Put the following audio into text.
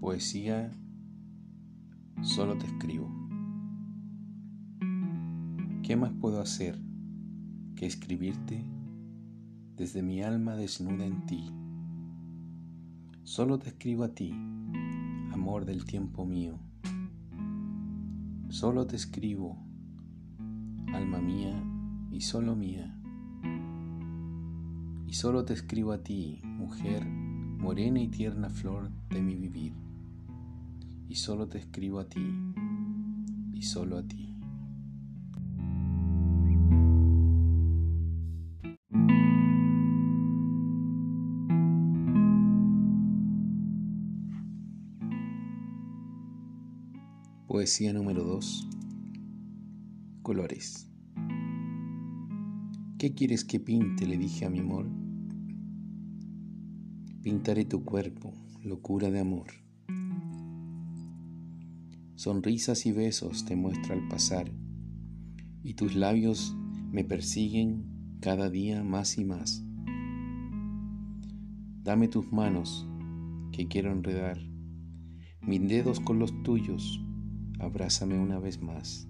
Poesía, solo te escribo. ¿Qué más puedo hacer que escribirte desde mi alma desnuda en ti? Solo te escribo a ti, amor del tiempo mío. Solo te escribo, alma mía y solo mía. Y solo te escribo a ti, mujer, morena y tierna flor de mi vivir y solo te escribo a ti y solo a ti. Poesía número 2. Colores. ¿Qué quieres que pinte? le dije a mi amor. Pintaré tu cuerpo, locura de amor. Sonrisas y besos te muestra al pasar, y tus labios me persiguen cada día más y más. Dame tus manos, que quiero enredar, mis dedos con los tuyos, abrázame una vez más.